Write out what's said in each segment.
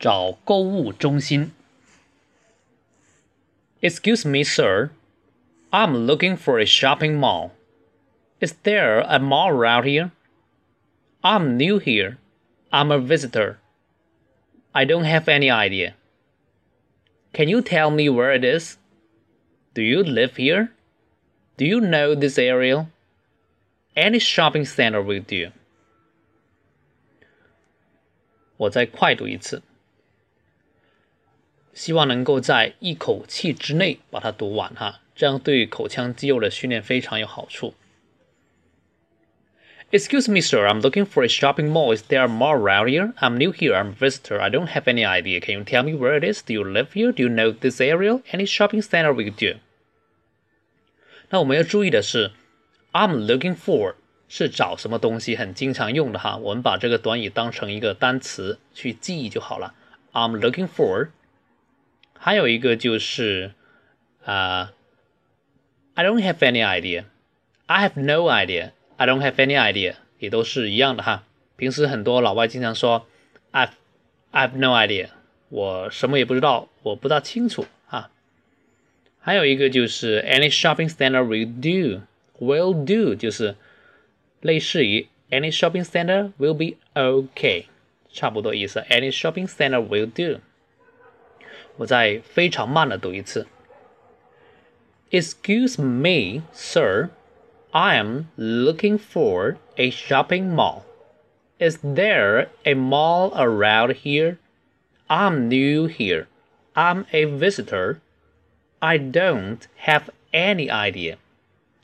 找购物中心。Excuse me, sir. I'm looking for a shopping mall. Is there a mall around here? I'm new here. I'm a visitor. I don't have any idea. Can you tell me where it is? Do you live here? Do you know this area? Any shopping center will do. 我再快读一次， 希望能够在一口气之内把它读完哈，这样对口腔肌肉的训练非常有好处。Excuse me, sir. I'm looking for a shopping mall. Is there a mall around here? I'm new here. I'm a visitor. I don't have any idea. Can you tell me where it is? Do you live here? Do you know this area? Any shopping center will do. 那我们要注意的是，I'm looking for 是找什么东西很经常用的哈，我们把这个短语当成一个单词去记忆就好了。I'm looking for。 还有一个就是啊、uh,，I don't have any idea。I have no idea。I don't have any idea，也都是一样的哈。平时很多老外经常说 I I have no idea，我什么也不知道，我不大清楚啊。还有一个就是 Any shopping center will do，will do 就是类似于 Any shopping center will be okay，差不多意思。Any shopping center will do。 我再非常慢的读一次。Excuse me, sir. I am looking for a shopping mall. Is there a mall around here? I'm new here. I'm a visitor. I don't have any idea.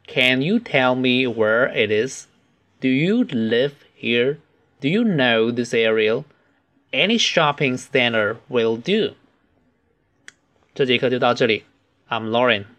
Can you tell me where it is? Do you live here? Do you know this area? Any shopping center will do. 这节课就到这里。I'm Lauren.